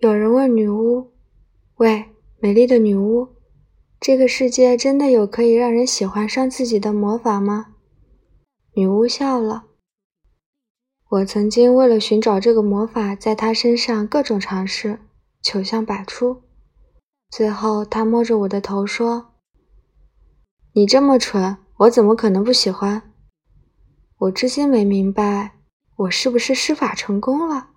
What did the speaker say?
有人问女巫：“喂，美丽的女巫，这个世界真的有可以让人喜欢上自己的魔法吗？”女巫笑了：“我曾经为了寻找这个魔法，在她身上各种尝试，求相百出。最后，她摸着我的头说：‘你这么蠢，我怎么可能不喜欢？’我至今没明白，我是不是施法成功了。”